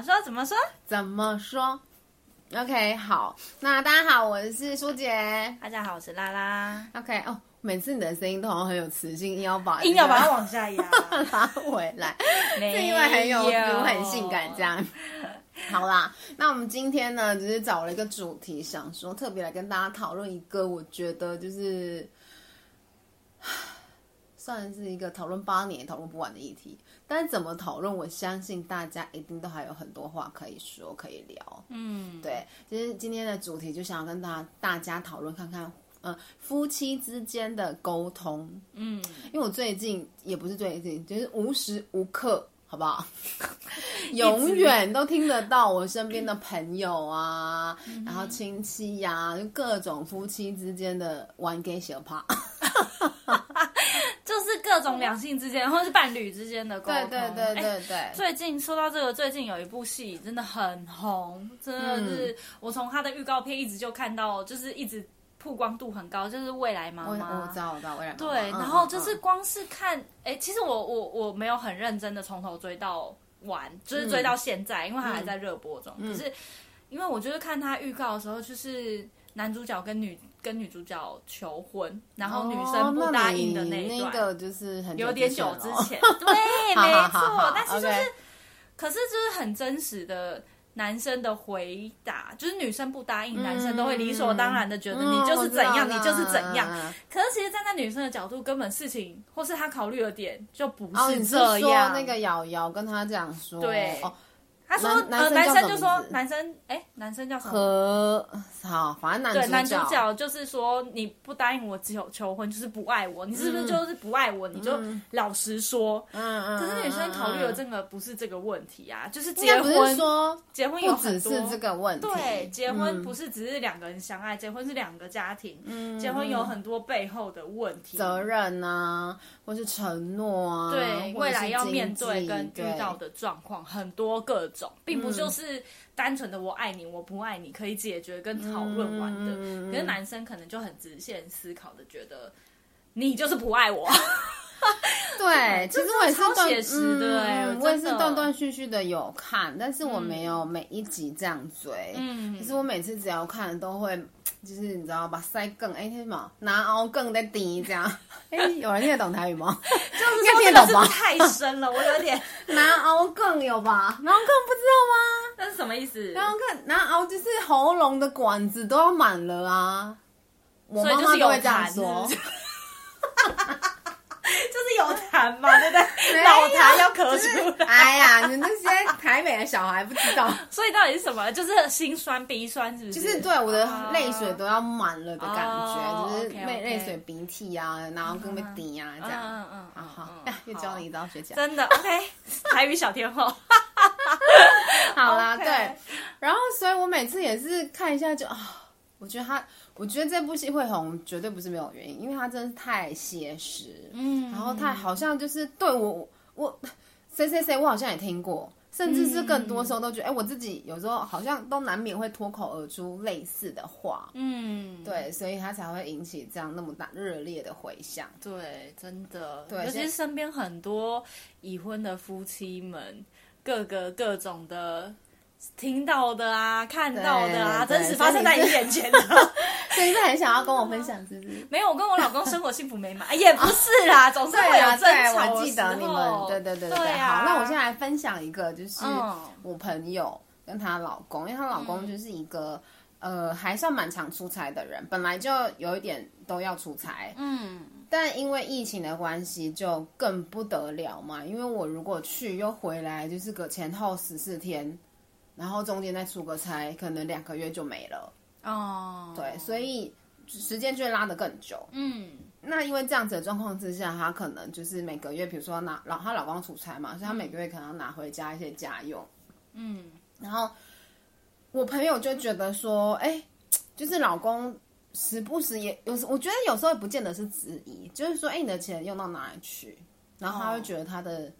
你说怎么说？怎么说？怎么说？OK，好，那大家好，我是舒姐。大家好，我是拉拉。OK，哦，每次你的声音都好像很有磁性，硬要把硬要把它往下压，拉回来，是因为很有，有很性感这样。好啦，那我们今天呢，只是找了一个主题，想说特别来跟大家讨论一个，我觉得就是。算是一个讨论八年也讨论不完的议题，但是怎么讨论，我相信大家一定都还有很多话可以说可以聊。嗯，对，其实今天的主题就想要跟大家大家讨论看看，呃，夫妻之间的沟通。嗯，因为我最近也不是最近，就是无时无刻，好不好？永远都听得到我身边的朋友啊，嗯、然后亲戚呀、啊，就各种夫妻之间的玩给小怕。种两性之间，或者是伴侣之间的沟通。对对对对对、欸。最近说到这个，最近有一部戏真的很红，真的是、嗯、我从他的预告片一直就看到，就是一直曝光度很高，就是未来妈妈。我知道，我知道，未来妈妈。对，然后就是光是看，哎、嗯嗯欸，其实我我我没有很认真的从头追到完，就是追到现在，嗯、因为他还在热播中。可、嗯、是因为我就是看他预告的时候，就是男主角跟女。跟女主角求婚，然后女生不答应的那一段，哦、那个就是很有点久之前，对，没错。但是就是.可是就是很真实的男生的回答，就是女生不答应，男生都会理所当然的觉得你就是怎样，嗯、你就是怎样。可是其实站在女生的角度，根本事情或是他考虑的点就不是这样。那个瑶瑶跟他这样说，对。哦他说：“男呃，男生就说男生，哎，男生叫什么？和好，反正男对男主角就是说，你不答应我只有求婚，就是不爱我。你是不是就是不爱我？嗯、你就老实说。嗯嗯。可是女生考虑的这个不是这个问题啊，嗯、就是结婚说结婚有很多这个问题。对，结婚不是只是两个人相爱，嗯、结婚是两个家庭。嗯。结婚有很多背后的问题，责任啊，或是承诺啊，对，未来要面对跟遇到的状况很多各种。并不就是单纯的我爱你，我不爱你可以解决跟讨论完的。可是男生可能就很直线思考的觉得，你就是不爱我。对，其实我也是断写实的，嗯，我也是断断续续的有看，但是我没有每一集这样追。嗯，可是我每次只要看都会，就是你知道吧，塞更哎什么拿凹更在低这样。哎，有人听得懂台语吗？就是听得懂吗？太深了，我有点 拿凹更有吧？拿凹更不知道吗？那是什么意思？拿凹更拿凹就是喉咙的管子都要满了啊！我妈妈都会这样说。痰嘛，对不对？老痰要咳出来。哎呀，你那些台北的小孩不知道，所以到底是什么？就是心酸鼻酸，是不是？就是对我的泪水都要满了的感觉，哦、就是泪泪水鼻涕啊，然后跟被滴啊这样。嗯嗯嗯，好，又教了一招学起来。真的，OK，台语小天后。好啦.对，然后所以我每次也是看一下就啊。我觉得他，我觉得这部戏会红，绝对不是没有原因，因为它真的太写实，嗯，然后太好像就是对我，我谁谁谁，我好像也听过，甚至是更多时候都觉得，哎、嗯，我自己有时候好像都难免会脱口而出类似的话，嗯，对，所以它才会引起这样那么大热烈的回响，对，真的，对，尤其是身边很多已婚的夫妻们，各个各种的。听到的啊，看到的啊，真实发生在你眼前的，所以你是很想要跟我分享，是不是？没有，我跟我老公生活幸福美满，也不是啦，总是会有争吵。我记得你们，对对对对，对、啊、好，那我现在来分享一个，就是我朋友跟她老公，因为她老公就是一个、嗯、呃还算蛮常出差的人，本来就有一点都要出差，嗯，但因为疫情的关系就更不得了嘛，因为我如果去又回来，就是个前后十四天。然后中间再出个差，可能两个月就没了。哦、oh.，对，所以时间就会拉得更久。嗯，那因为这样子的状况之下，她可能就是每个月，比如说拿老她老公出差嘛，所以她每个月可能要拿回家一些家用。嗯，然后我朋友就觉得说，哎，就是老公时不时也有时，我觉得有时候也不见得是质疑，就是说，哎，你的钱用到哪里去？然后他会觉得他的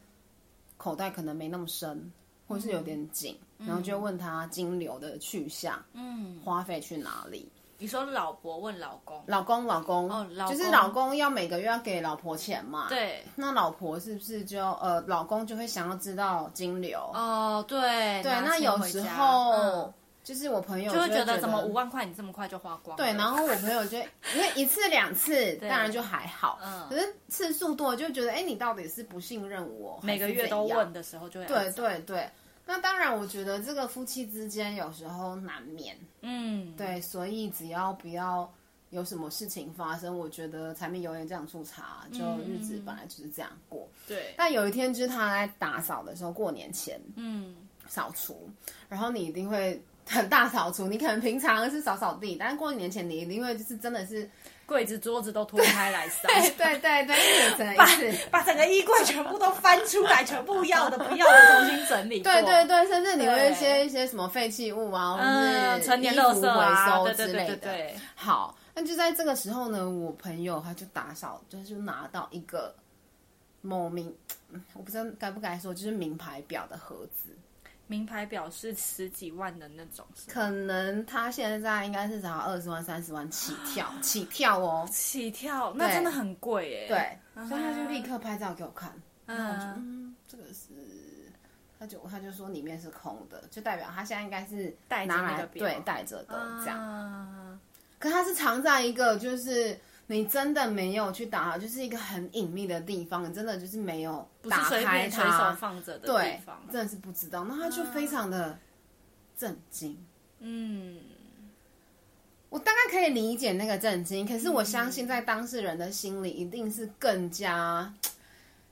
口袋可能没那么深，或是有点紧。然后就问他金流的去向，嗯，花费去哪里？你说老婆问老公，老公老公哦，老就是老公要每个月要给老婆钱嘛？对。那老婆是不是就呃，老公就会想要知道金流？哦，对对。那有时候就是我朋友就会觉得，怎么五万块你这么快就花光？对。然后我朋友就因为一次两次当然就还好，嗯。可是次数多就觉得，哎，你到底是不信任我？每个月都问的时候就会对对对。那当然，我觉得这个夫妻之间有时候难免，嗯，对，所以只要不要有什么事情发生，我觉得柴米油盐酱醋茶，就日子本来就是这样过。对。但有一天就是他在打扫的时候，过年前，嗯，扫除，然后你一定会 很大扫除，你可能平常是扫扫地，但是过年前你一定会就是真的是。柜子、桌子都拖开来扫，对 对对，把把整个衣柜全部都翻出来，全部要的不要的重新整理。对对对，甚至你会一些一些什么废弃物啊，或者是衣服回收之类的。好，那就在这个时候呢，我朋友他就打扫，就是拿到一个某名，我不知道该不该说，就是名牌表的盒子。名牌表是十几万的那种，可能他现在应该是找二十万、三十万起跳，起跳哦，起跳，那真的很贵耶。对，所以他就立刻拍照给我看，然后我就嗯，这个是，他就他就说里面是空的，就代表他现在应该是带拿来对带着的这样，可他是藏在一个就是。你真的没有去打，就是一个很隐秘的地方，你真的就是没有打开它，随手放着的地方，对，真的是不知道。那他就非常的震惊，嗯，我大概可以理解那个震惊，可是我相信在当事人的心里一定是更加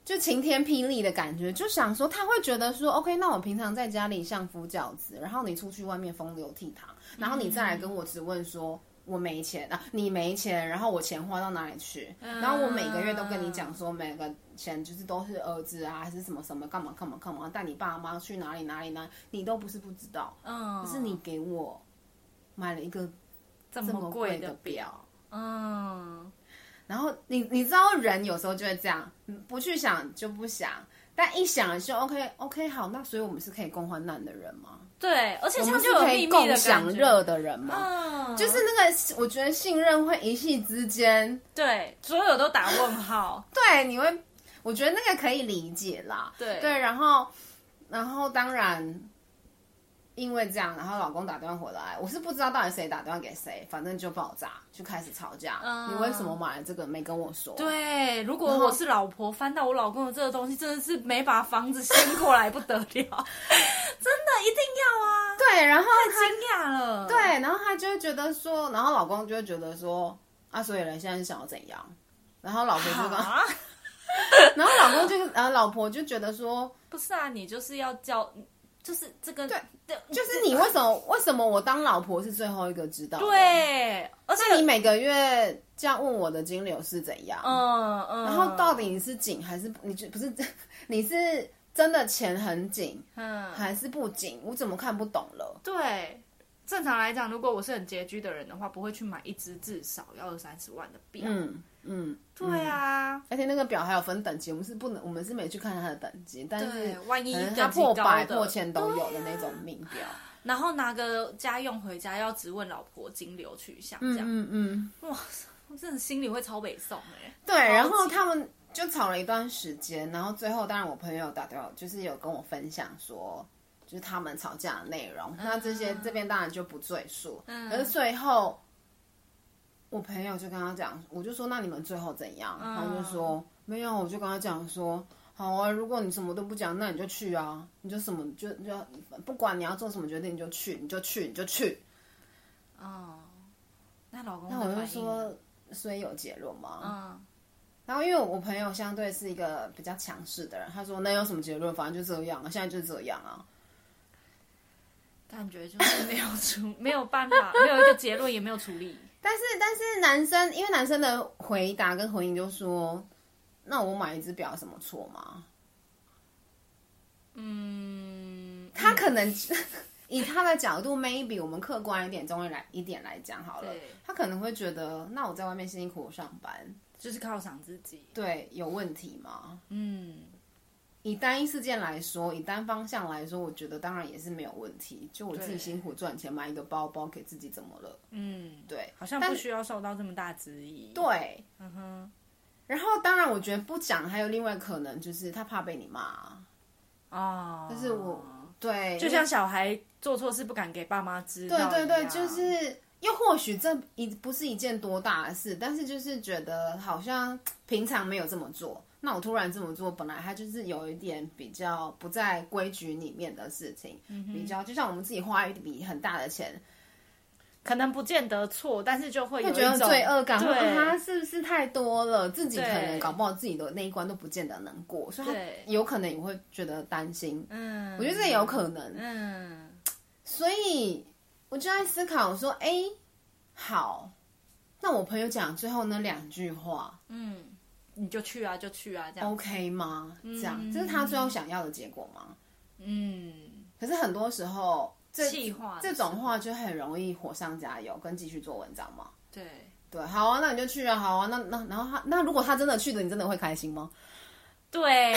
就晴天霹雳的感觉，就想说他会觉得说，OK，那我平常在家里相夫教子，然后你出去外面风流倜傥，然后你再来跟我质问说。我没钱啊，你没钱，然后我钱花到哪里去？然后我每个月都跟你讲说，每个钱就是都是儿子啊，还是什么什么干嘛干嘛干嘛，带你爸妈去哪里哪里呢？你都不是不知道，嗯，可是你给我买了一个这么贵的表，嗯，然后你你知道人有时候就会这样，不去想就不想，但一想就 OK OK 好，那所以我们是可以共患难的人吗？对，而且他就有可以共享热的人嘛，嗯，就是那个，我觉得信任会一夕之间，对，所有都打问号。对，你会，我觉得那个可以理解啦。对对，然后，然后当然。因为这样，然后老公打电话回来，我是不知道到底谁打电话给谁，反正就爆炸，就开始吵架。嗯，你为什么买了这个没跟我说？对，如果我是老婆，翻到我老公的这个东西，真的是没把房子掀过来不得了，真的一定要啊！对，然后太惊讶了。对，然后他就会觉得说，然后老公就会觉得说，啊，所以人现在是想要怎样？然后老婆就刚，啊、然后老公就，然后老婆就觉得说，不是啊，你就是要叫。就是这个，对对，就是你为什么为什么我当老婆是最后一个知道？对，而且你每个月这样问我的金流是怎样？嗯嗯，然后到底你是紧还是你不是？你是真的钱很紧，嗯，还是不紧？我怎么看不懂了？对。正常来讲，如果我是很拮据的人的话，不会去买一只至少要二三十万的表。嗯嗯，对啊，而且那个表还有分等级，我们是不能，我们是没去看它的等级，但是万一它破百破千都有的那种名表，啊，然后拿个家用回家要质问老婆金流去向，这样，嗯嗯，哇，我真的心里会超北宋哎。对，然后他们就吵了一段时间，然后最后当然我朋友打电话，就是有跟我分享说。就是他们吵架的内容，嗯、那这些这边当然就不赘述。嗯，可是最后，我朋友就跟他讲，我就说那你们最后怎样？嗯、他就说没有，我就跟他讲说，好啊，如果你什么都不讲，那你就去啊，你就什么就就不管你要做什么决定，你就去，你就去，你就去。哦，那老公，那我就说，所以有结论吗？嗯。然后因为我朋友相对是一个比较强势的人，他说那有什么结论？反正就这样啊，现在就这样啊。感觉就是没有处，没有办法，没有一个结论，也没有处理。但是，但是男生，因为男生的回答跟回应就说：“那我买一只表有什么错吗？”嗯，他可能以他的角度，maybe 我们客观一点，中医来一点来讲好了，他可能会觉得：“那我在外面辛辛苦上班，就是犒赏自己，对，有问题吗？”嗯。以单一事件来说，以单方向来说，我觉得当然也是没有问题。就我自己辛苦赚钱买一个包包给自己，怎么了？嗯，对，好像不需要受到这么大质疑。对，嗯哼。然后当然，我觉得不讲还有另外可能，就是他怕被你骂啊。哦，就是我对，就像小孩做错事不敢给爸妈知道。对对对，就是又或许这一不是一件多大的事，但是就是觉得好像平常没有这么做。那我突然这么做，本来它就是有一点比较不在规矩里面的事情，嗯、比较就像我们自己花一笔很大的钱，可能不见得错，但是就会有觉得罪恶感，对，它是不是太多了？自己可能搞不好自己的那一关都不见得能过，所以他有可能也会觉得担心。嗯，我觉得这也有可能。嗯，所以我就在思考说，哎、欸，好，那我朋友讲最后那两句话，嗯。你就去啊，就去啊，这样 OK 吗？这样，嗯、这是他最后想要的结果吗？嗯。可是很多时候，这这种话就很容易火上加油，跟继续做文章嘛。对对，好啊，那你就去啊，好啊，那那然后他那如果他真的去了，你真的会开心吗？对，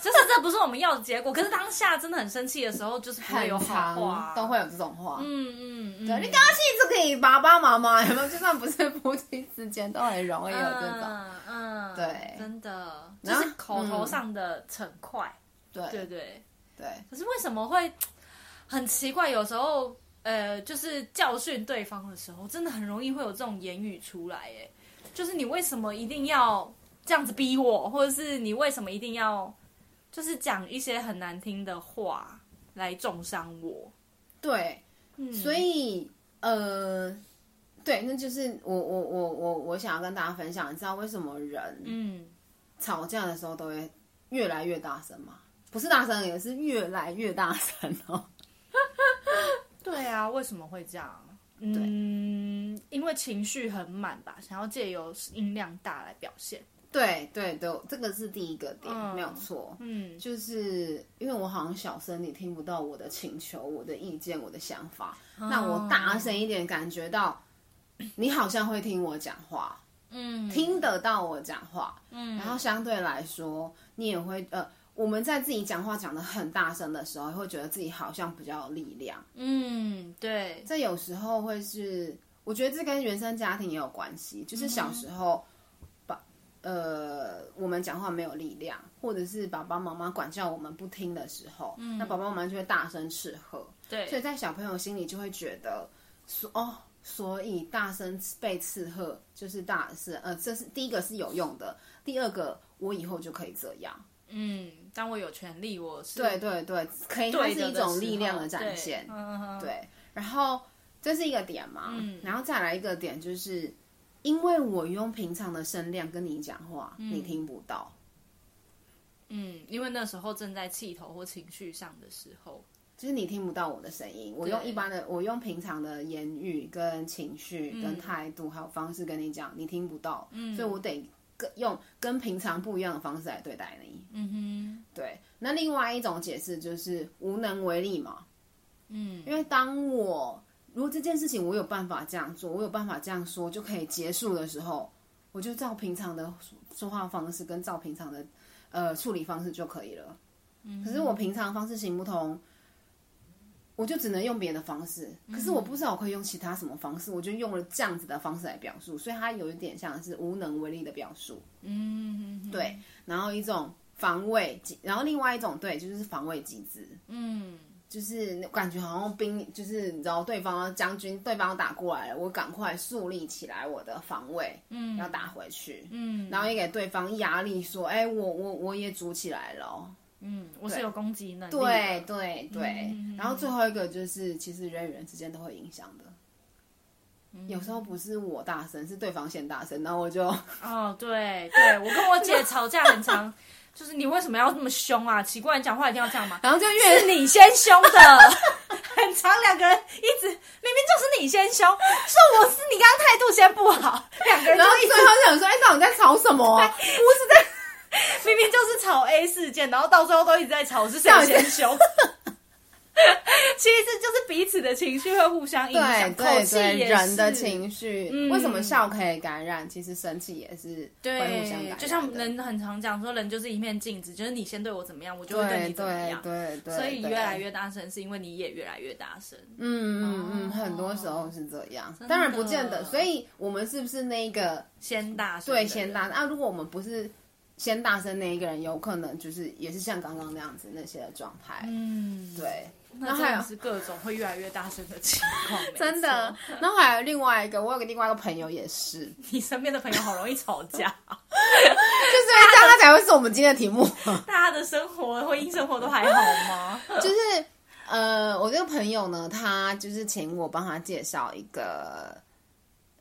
就是这不是我们要的结果。可是当下真的很生气的时候，就是会有好话，都会有这种话。嗯嗯嗯，对，你刚刚气就可以爸爸妈妈，有没有？就算不是夫妻之间，都很容易有这种。嗯，对，真的，就是口头上的逞快。对对对对。可是为什么会很奇怪？有时候，呃，就是教训对方的时候，真的很容易会有这种言语出来。哎，就是你为什么一定要？这样子逼我，或者是你为什么一定要，就是讲一些很难听的话来重伤我？对，嗯，所以呃，对，那就是我我我我我想要跟大家分享，你知道为什么人嗯吵架的时候都会越来越大声吗？不是大声，也是越来越大声哦。对啊，为什么会这样？嗯，对因为情绪很满吧，想要借由音量大来表现。对对对，这个是第一个点，嗯、没有错。嗯，就是因为我好像小声，你听不到我的请求、我的意见、我的想法。嗯、那我大声一点，感觉到你好像会听我讲话，嗯，听得到我讲话，嗯。然后相对来说，你也会呃，我们在自己讲话讲的很大声的时候，会觉得自己好像比较有力量。嗯，对。这有时候会是，我觉得这跟原生家庭也有关系，就是小时候。嗯呃，我们讲话没有力量，或者是爸爸妈妈管教我们不听的时候，嗯、那爸爸妈妈就会大声斥喝。对，所以在小朋友心里就会觉得，说哦，所以大声被斥喝就是大声，呃，这是第一个是有用的，第二个我以后就可以这样。嗯，当我有权利，我是对对对，可以，它是一种力量的展现。对，对，然后这是一个点嘛，嗯、然后再来一个点就是。因为我用平常的声量跟你讲话，嗯、你听不到。嗯，因为那时候正在气头或情绪上的时候，就是你听不到我的声音。我用一般的，我用平常的言语跟情绪跟态度还有方式跟你讲，你听不到。嗯，所以我得跟用跟平常不一样的方式来对待你。嗯哼，对。那另外一种解释就是无能为力嘛。嗯，因为当我。如果这件事情我有办法这样做，我有办法这样说就可以结束的时候，我就照平常的说话方式跟照平常的呃处理方式就可以了。嗯，可是我平常的方式行不通，我就只能用别的方式。可是我不知道我可以用其他什么方式，我就用了这样子的方式来表述，所以它有一点像是无能为力的表述。嗯对，然后一种防卫，然后另外一种对，就是防卫机制。嗯。就是感觉好像兵，就是你知道对方将军，对方打过来了，我赶快树立起来我的防卫，嗯，要打回去，嗯，然后也给对方压力，说，哎、欸，我我我也组起来了，嗯，我是有攻击能力，对对对，嗯、然后最后一个就是，其实人与人之间都会影响的，嗯、有时候不是我大声，是对方先大声，然后我就，哦，对对，我跟我姐吵架很常。就是你为什么要这么凶啊？奇怪，你讲话一定要这样吗？然后就越是你先凶的，很长两个人一直明明就是你先凶，说我是你刚刚态度先不好，两个人然后一直很想说，哎，到底在吵什么啊？不是在，明明就是吵 A 事件，然后到最后都一直在吵是谁先凶。其实就是彼此的情绪会互相影响，对对对，人的情绪、嗯，为什么笑可以感染？其实生气也是会互相感染。就像人很常讲说，人就是一面镜子，就是你先对我怎么样，我就会对你怎么样。对对对，所以越来越大声，是因为你也越来越大声。嗯嗯嗯，很多时候是这样，当然不见得。所以我们是不是那个先大声？对，先大声啊！如果我们不是。先大声那一个人，有可能就是也是像刚刚那样子那些的状态。嗯，对。那还有是各种会越来越大声的情况，真的。然后还有另外一个，我有个另外一个朋友也是。你身边的朋友好容易吵架，就是这样，他才会是我们今天的题目。大家的生活、婚姻生活都还好吗？就是呃，我这个朋友呢，他就是请我帮他介绍一个。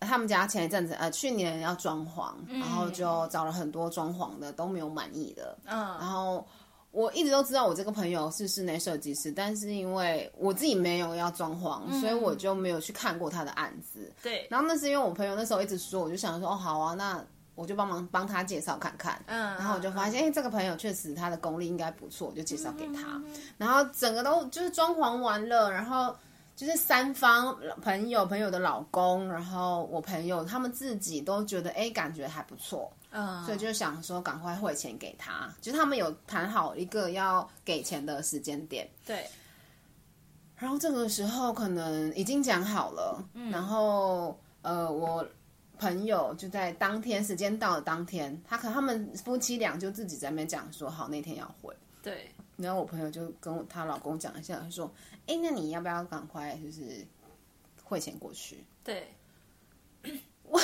他们家前一阵子，呃，去年要装潢，然后就找了很多装潢的都没有满意的。嗯，然后我一直都知道我这个朋友是室内设计师，但是因为我自己没有要装潢，嗯，所以我就没有去看过他的案子。对，然后那是因为我朋友那时候一直说，我就想说，哦，好啊，那我就帮忙帮他介绍看看。嗯，然后我就发现，哎，欸，这个朋友确实他的功力应该不错，我就介绍给他。然后整个都就是装潢完了，然后。就是三方朋友、朋友的老公，然后我朋友他们自己都觉得哎，感觉还不错，嗯，所以就想说赶快汇钱给他。就是他们有谈好一个要给钱的时间点，对。然后这个时候可能已经讲好了，嗯，然后呃，我朋友就在当天时间到了当天，他可他们夫妻俩就自己在那边讲说好那天要汇，对。然后我朋友就跟她老公讲一下，他说。哎，那你要不要赶快就是汇钱过去？对，我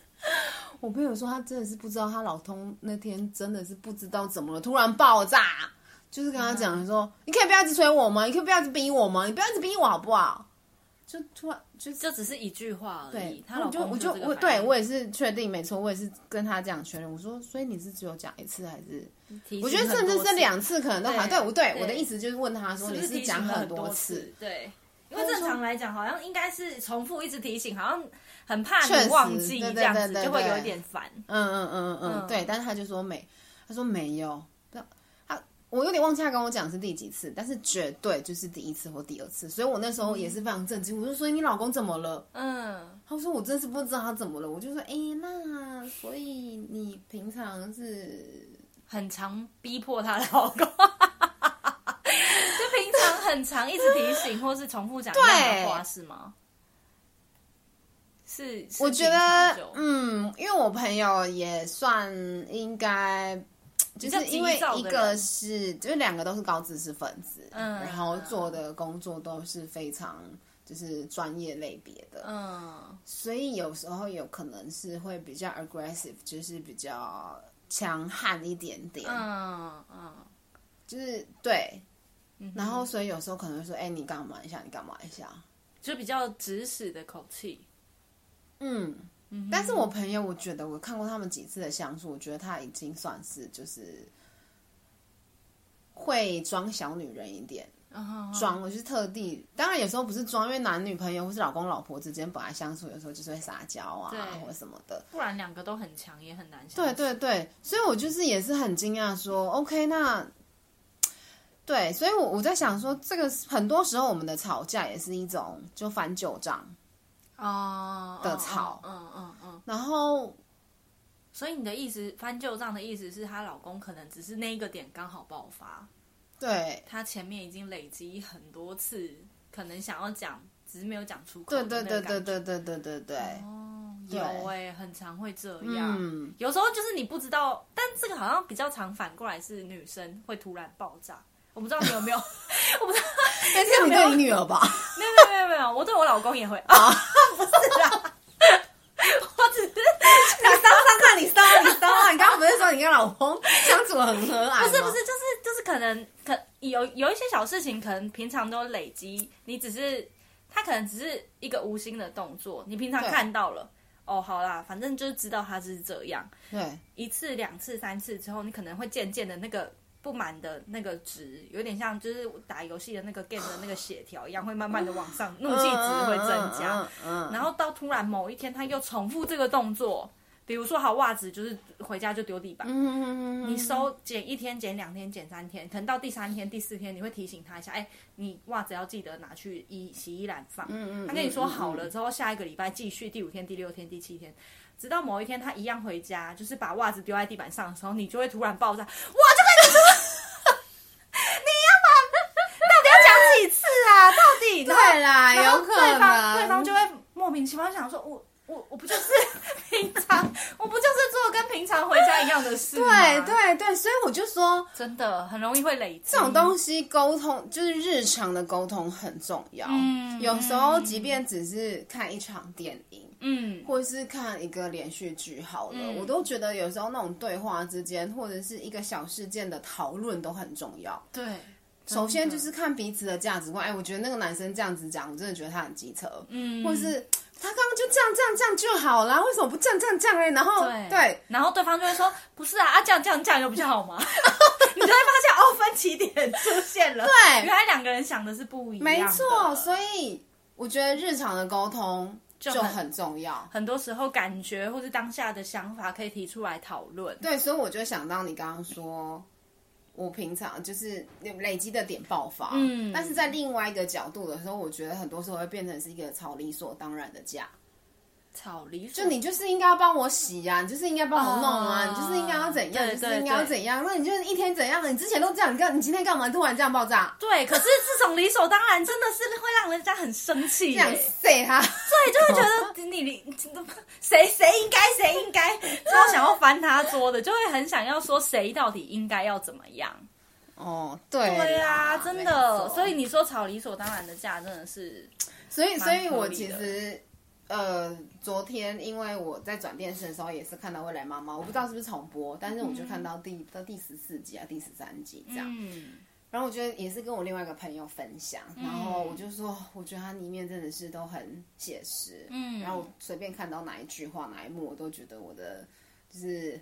我朋友说他真的是不知道，她老公那天真的是不知道怎么了，突然爆炸，就是跟他讲说、嗯：“你可以不要一直催我吗？你可以不要一直逼我吗？你不要一直逼我好不好？”就突然就就只是一句话而已。他老公就我就我对我也是确定没错，我也是跟他这样确认。我说，所以你是只有讲一次还是？我觉得甚至是两次可能都好。对，我对，对我的意思就是问他说，你是讲很多次？对，因为正常来讲好像应该是重复一直提醒，好像很怕你忘记这样子就会有一点烦。嗯嗯嗯嗯嗯，对。但是他就说没，他说没有。我有点忘记他跟我讲是第几次，但是绝对就是第一次或第二次，所以我那时候也是非常震惊。我就说：“你老公怎么了？”嗯，他说：“我真是不知道他怎么了。”我就说：“哎、欸，那所以你平常是很常逼迫他老公，就平常很常一直提醒或是重复讲一样的话是吗？”是，是我觉得，嗯，因为我朋友也算应该。就是因为一个是，就是两个都是高知识分子，嗯，然后做的工作都是非常就是专业类别的，嗯，所以有时候有可能是会比较 aggressive，就是比较强悍一点点，嗯嗯，就是对，然后所以有时候可能会说，哎、欸，你干嘛一下？你干嘛一下？就比较指使的口气，嗯。但是我朋友，我觉得我看过他们几次的相处，我觉得他已经算是就是会装小女人一点，装。我就是特地，当然有时候不是装，因为男女朋友或是老公老婆之间本来相处，有时候就是会撒娇啊，或者什么的。不然两个都很强，也很难相处。对对对，所以我就是也是很惊讶，说 OK，那对，所以我我在想说，这个很多时候我们的吵架也是一种就翻旧账。哦，的草，嗯嗯嗯，然后，所以你的意思翻旧账的意思是她老公可能只是那一个点刚好爆发，对，她前面已经累积很多次，可能想要讲，只是没有讲出口。对对对对对对对对对。哦，有哎、欸，很常会这样，嗯，有时候就是你不知道，但这个好像比较常反过来是女生会突然爆炸。我不知道你有没有，我不知道，但是你对你女儿吧？没有没有没有没有，我对我老公也会。啊，不是啦，我只是你骚上看你骚你骚啊！你刚刚不是说你跟老公相处很和蔼？不是不是，就是就是可能可有有一些小事情，可能平常都累积，你只是他可能只是一个无心的动作，你平常看到了哦，好啦，反正就是知道他是这样。对，一次两次三次之后，你可能会渐渐的那个。不满的那个值有点像，就是打游戏的那个 game 的那个血条一样，会慢慢的往上，怒气值会增加。然后到突然某一天，他又重复这个动作，比如说好袜子，就是回家就丢地板。嗯嗯嗯嗯。你收捡一天，捡两天，捡三天，可能到第三天、第四天，你会提醒他一下，哎，你袜子要记得拿去衣洗衣篮放。嗯嗯。他跟你说好了之后，下一个礼拜继续，第五天、第六天、第七天，直到某一天他一样回家，就是把袜子丢在地板上的时候，你就会突然爆炸，我就跟你说，你要把到底要讲几次啊？到底对啦，有可能，对方对方就会莫名其妙想说，我。我我不就是 平常，我不就是做跟平常回家一样的事？对对对，所以我就说，真的很容易会累积。这种东西沟通就是日常的沟通很重要。嗯，有时候即便只是看一场电影，嗯，或者是看一个连续剧好了，嗯，我都觉得有时候那种对话之间，或者是一个小事件的讨论都很重要。对。首先就是看彼此的价值观，哎，我觉得那个男生这样子讲，我真的觉得他很机车，嗯，或者是他刚刚就这样这样这样就好了，为什么不这样这样这样呢？然后对，对，然后对方就会说，不是啊，啊这样这样这样又比较好吗？你就会发现哦，分歧点出现了，对，原来两个人想的是不一样，没错，所以我觉得日常的沟通就很，就很重要，很多时候感觉或是当下的想法可以提出来讨论，对，所以我就想到你刚刚说。我平常就是累积的点爆发，嗯，但是在另外一个角度的时候，我觉得很多时候会变成是一个超理所当然的架，吵理所，就你就是应该要帮我洗呀、啊，你就是应该帮我弄啊，哦、你就是应该要怎样，对对对，就是应该要怎样，那你就是一天怎样了？你之前都这样，你干，你今天干嘛突然这样爆炸？对，可是这种理所当然真的是会让人家很生气，这样塞他，对，就会觉得你你谁谁应该谁应该，超想要翻他桌的，就会很想要说谁到底应该要怎么样？哦，对，对啊，真的，所以你说吵理所当然的架，真的是，所以所以我其实。呃，昨天因为我在转电视的时候也是看到未来妈妈，我不知道是不是重播，但是我就看到第、嗯、到第十四集啊，第十三集这样。嗯。然后我觉得也是跟我另外一个朋友分享，嗯、然后我就说，我觉得它里面真的是都很写实。嗯。然后我随便看到哪一句话哪一幕，我都觉得我的就是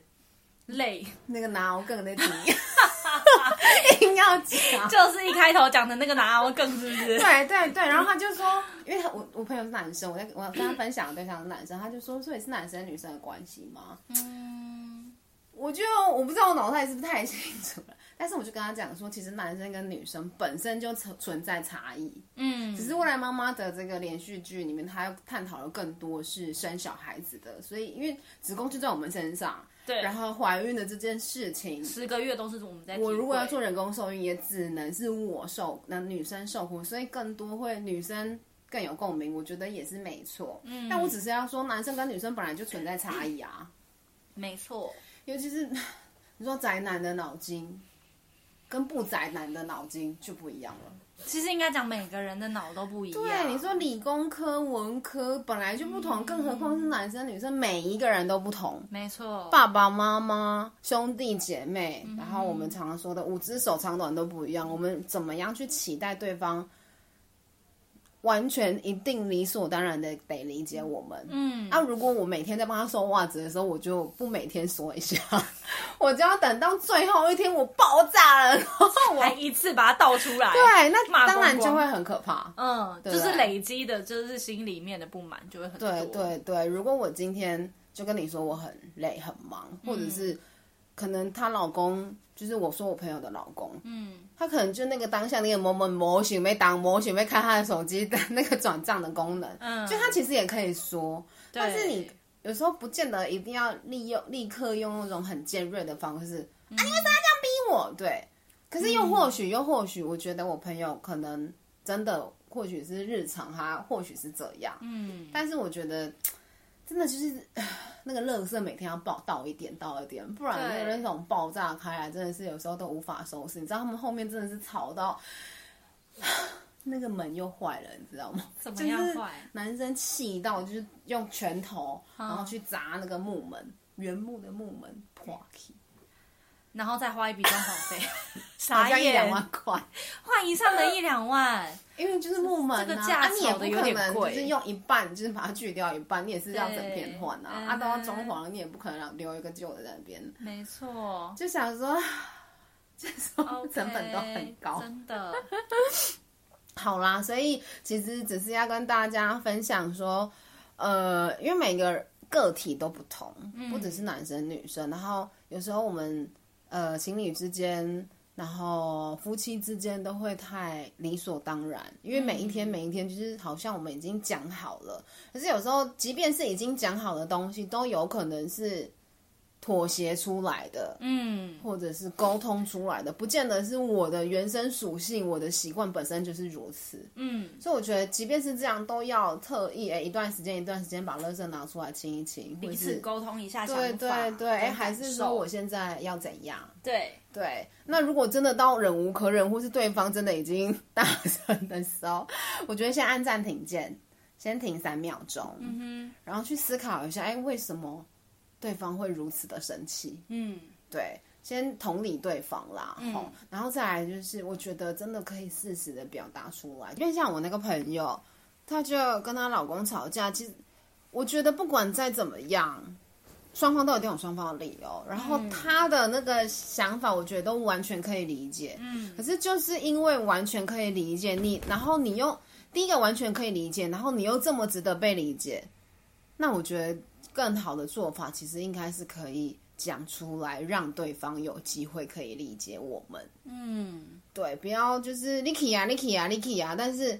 泪，那个拿我更那题，硬要讲，就是一开头讲的那个拿我更，是不是？对对对。然后他就说。因为他我我朋友是男生，我在我跟他分享的对象是男生，他就说，所以是男生女生的关系吗？嗯，我就我不知道我脑袋是不是太清楚了，但是我就跟他讲说，其实男生跟女生本身就存存在差异，嗯，只是未来妈妈的这个连续剧里面，他要探讨的更多是生小孩子的，所以因为子宫就在我们身上，对，然后怀孕的这件事情，十个月都是我们在，我如果要做人工受孕，也只能是我受，那女生受苦，所以更多会女生。更有共鸣，我觉得也是没错。嗯，但我只是要说，男生跟女生本来就存在差异啊。没错，尤其是 你说宅男的脑筋，跟不宅男的脑筋就不一样了。其实应该讲每个人的脑都不一样。对，你说理工科、文科本来就不同，嗯、更何况是男生女生，每一个人都不同。没错，爸爸妈妈、兄弟姐妹，嗯、然后我们常常说的五只手长短都不一样。我们怎么样去期待对方？完全一定理所当然的得理解我们。嗯，那、啊、如果我每天在帮他收袜子的时候，我就不每天说一下，我就要等到最后一天我爆炸了，然后我还一次把它倒出来。对，那当然就会很可怕。嗯，对对就是累积的，就是心里面的不满就会很多。对对对，如果我今天就跟你说我很累很忙，或者是可能她老公。就是我说我朋友的老公，嗯，他可能就那个当下那个某某模型没挡模型没开他的手机的那个转账的功能，嗯，就他其实也可以说，但是你有时候不见得一定要利用立刻用那种很尖锐的方式，嗯、啊，你为什么要这样逼我？对，可是又或许、嗯、又或许，我觉得我朋友可能真的或许是日常，他或许是这样，嗯，但是我觉得。真的就是那个垃圾每天要爆倒一点倒一点，不然那个那种爆炸开来，真的是有时候都无法收拾。你知道他们后面真的是吵到 那个门又坏了，你知道吗？怎么样坏？男生气到就是用拳头，然后去砸那个木门，原木的木门破开。然后再花一笔装潢费，好像一两万块，换一上的一两万，因为就是木门啊，这个价你也不可能就是用一半，就是把它锯掉一半，你也是要整片换啊。啊，都要装潢，你也不可能留一个旧的在那边。没错，就想说，这种成本都很高，真的。好啦，所以其实只是要跟大家分享说，呃，因为每个。个体都不同，不只是男生女生。然后有时候我们呃情侣之间，然后夫妻之间都会太理所当然，因为每一天每一天就是好像我们已经讲好了，可是有时候即便是已经讲好的东西，都有可能是。妥协出来的，嗯，或者是沟通出来的，不见得是我的原生属性，我的习惯本身就是如此，嗯，所以我觉得，即便是这样，都要特意哎，一段时间一段时间把垃圾拿出来清一清，彼此沟通一下想法，对对对，哎，还是说我现在要怎样？对对，那如果真的到忍无可忍，或是对方真的已经 大声的时候，我觉得先按暂停键，先停三秒钟，嗯哼，然后去思考一下，哎，为什么？对方会如此的生气，嗯，对，先同理对方啦，嗯，然后再来就是，我觉得真的可以适时的表达出来，因为像我那个朋友，她就跟她老公吵架，其实我觉得不管再怎么样，双方都一定有双方的理由，然后她的那个想法，我觉得都完全可以理解，嗯，可是就是因为完全可以理解你，然后你又第一个完全可以理解，然后你又这么值得被理解，那我觉得。更好的做法，其实应该是可以讲出来，让对方有机会可以理解我们。嗯，对，不要就是你气啊，你气啊，你气啊，但是，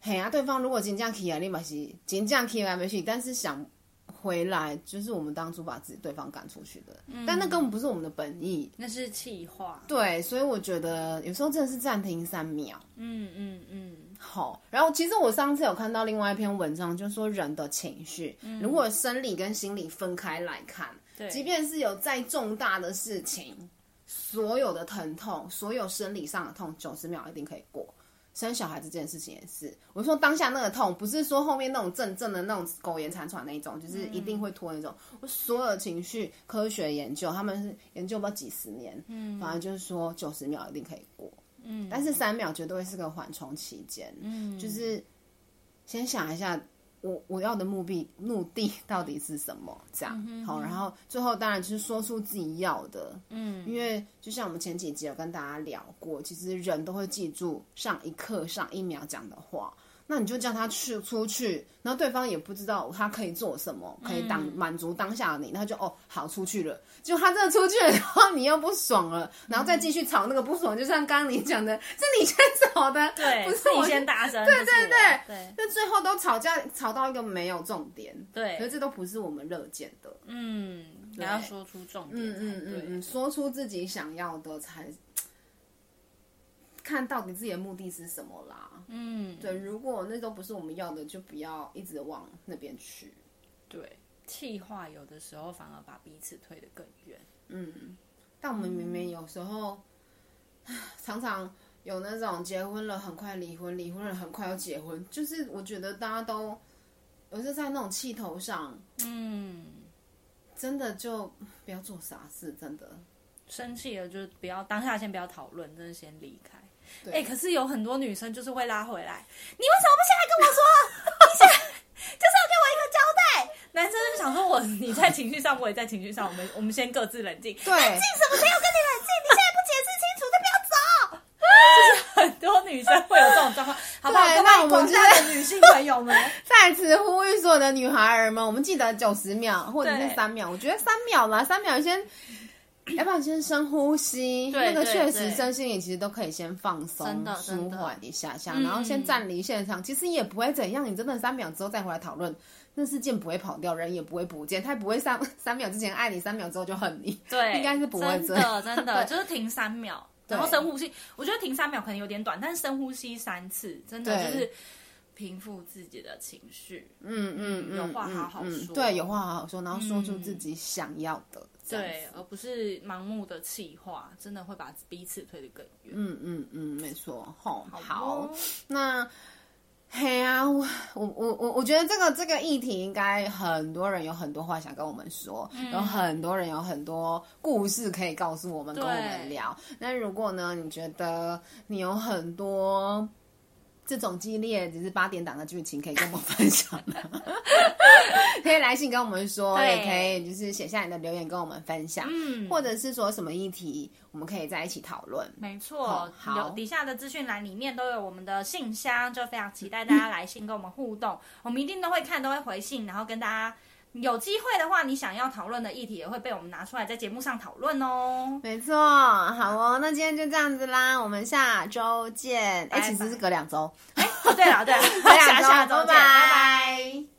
嘿啊，对方如果真正气啊，你嘛是真正气啊，没气，但是想回来，就是我们当初把自己对方赶出去的，嗯，但那根本不是我们的本意，那是气话。对，所以我觉得有时候真的是暂停三秒。嗯嗯嗯。好，然后其实我上次有看到另外一篇文章，就是说人的情绪，嗯、如果生理跟心理分开来看，对，即便是有再重大的事情，所有的疼痛，所有生理上的痛，九十秒一定可以过。生小孩这件事情也是，我说当下那个痛，不是说后面那种阵阵的那种苟延残喘那一种，就是一定会拖那种。嗯、我所有的情绪科学研究，他们是研究不到几十年，嗯，反正就是说九十秒一定可以过。嗯，但是三秒绝对是个缓冲期间。嗯，就是先想一下我，我我要的目的目的到底是什么？这样、好，然后最后当然就是说出自己要的。嗯，因为就像我们前几集有跟大家聊过，其实人都会记住上一刻、上一秒讲的话。那你就叫他去出去，然后对方也不知道他可以做什么，可以当满足当下的你，他就哦好出去了。就他真的出去了，然后你又不爽了，然后再继续吵那个不爽，就像刚刚你讲的，是你先吵的，对，不是你先大声，对对对对，那最后都吵架吵到一个没有重点，对，可是这都不是我们乐见的，嗯，你要说出重点，嗯嗯嗯嗯，说出自己想要的才。看到底自己的目的是什么啦？嗯，对，如果那都不是我们要的，就不要一直往那边去。对，气话有的时候反而把彼此推得更远。嗯，但我们明明有时候、嗯、常常有那种结婚了很快离婚，离婚了很快又结婚，就是我觉得大家都有是在那种气头上，嗯，真的就不要做傻事，真的生气了就不要当下先不要讨论，真的先离开。哎、欸，可是有很多女生就是会拉回来，你为什么不现在跟我说？你现在就是要给我一个交代。男生就想说我你在情绪上，我也在情绪上，我们我们先各自冷静。对，冷静什么？谁要跟你冷静？你现在不解释清楚，就不要走。就是很多女生会有这种状况，好不好？那我们广大的女性朋友们 再次呼吁所有的女孩儿们，我们记得九十秒或者是三秒，我觉得三秒嘛，三秒先。要不然先深呼吸，那个确实身心灵其实都可以先放松、舒缓一下下，然后先暂离现场。其实也不会怎样，你真的三秒之后再回来讨论，那事件不会跑掉，人也不会不见，他也不会三 三秒之前爱你，三秒之后就恨你。对，应该是不会这样。真的，真的就是停三秒，然后深呼吸。我觉得停三秒可能有点短，但是深呼吸三次，真的就是平复自己的情绪。嗯嗯嗯，有话好好说，对，有话好好说，然后说出自己想要的。对，而不是盲目的气话，真的会把彼此推得更远。嗯嗯嗯，没错。好，好，那嘿啊，我我我我觉得这个这个议题应该很多人有很多话想跟我们说，嗯、有很多人有很多故事可以告诉我们，跟我们聊。那如果呢，你觉得你有很多。这种激烈只是八点档的剧情，可以跟我们分享的，可以来信跟我们说，也可以就是写下你的留言跟我们分享，嗯，或者是说什么议题，我们可以在一起讨论。没错，嗯、好，底下的资讯栏里面都有我们的信箱，就非常期待大家来信跟我们互动，嗯、我们一定都会看，都会回信，然后跟大家有机会的话，你想要讨论的议题也会被我们拿出来在节目上讨论哦。没错，好哦，那今天就这样子啦，我们下周见。哎，其实是隔两周。哎，对了对了，下下周见，拜拜。